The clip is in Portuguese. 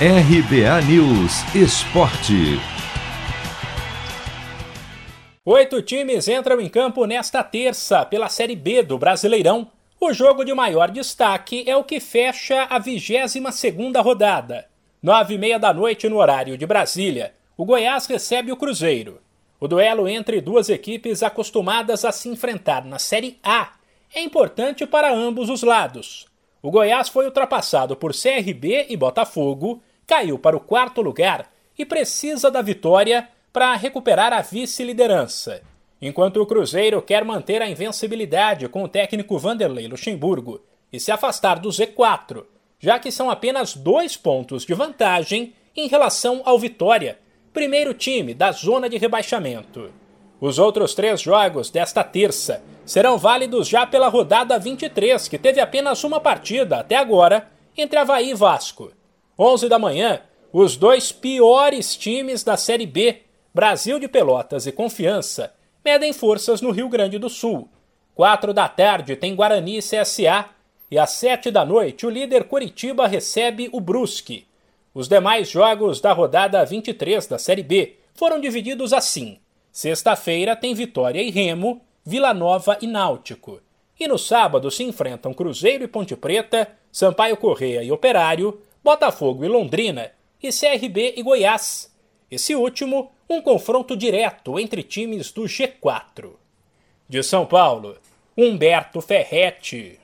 RBA News Esporte. Oito times entram em campo nesta terça pela Série B do Brasileirão. O jogo de maior destaque é o que fecha a 22 segunda rodada. Nove e meia da noite no horário de Brasília, o Goiás recebe o Cruzeiro. O duelo entre duas equipes acostumadas a se enfrentar na Série A é importante para ambos os lados. O Goiás foi ultrapassado por CRB e Botafogo, caiu para o quarto lugar e precisa da vitória para recuperar a vice-liderança. Enquanto o Cruzeiro quer manter a invencibilidade com o técnico Vanderlei Luxemburgo e se afastar do Z4, já que são apenas dois pontos de vantagem em relação ao Vitória, primeiro time da zona de rebaixamento. Os outros três jogos desta terça serão válidos já pela rodada 23, que teve apenas uma partida até agora entre Havaí e Vasco. 11 da manhã, os dois piores times da Série B, Brasil de Pelotas e Confiança, medem forças no Rio Grande do Sul. 4 da tarde tem Guarani e CSA, e às 7 da noite o líder Curitiba recebe o Brusque. Os demais jogos da rodada 23 da Série B foram divididos assim: sexta-feira tem Vitória e Remo, Vila Nova e Náutico. E no sábado se enfrentam Cruzeiro e Ponte Preta, Sampaio Correia e Operário, Botafogo e Londrina e CRB e Goiás. Esse último, um confronto direto entre times do G4. De São Paulo, Humberto Ferretti.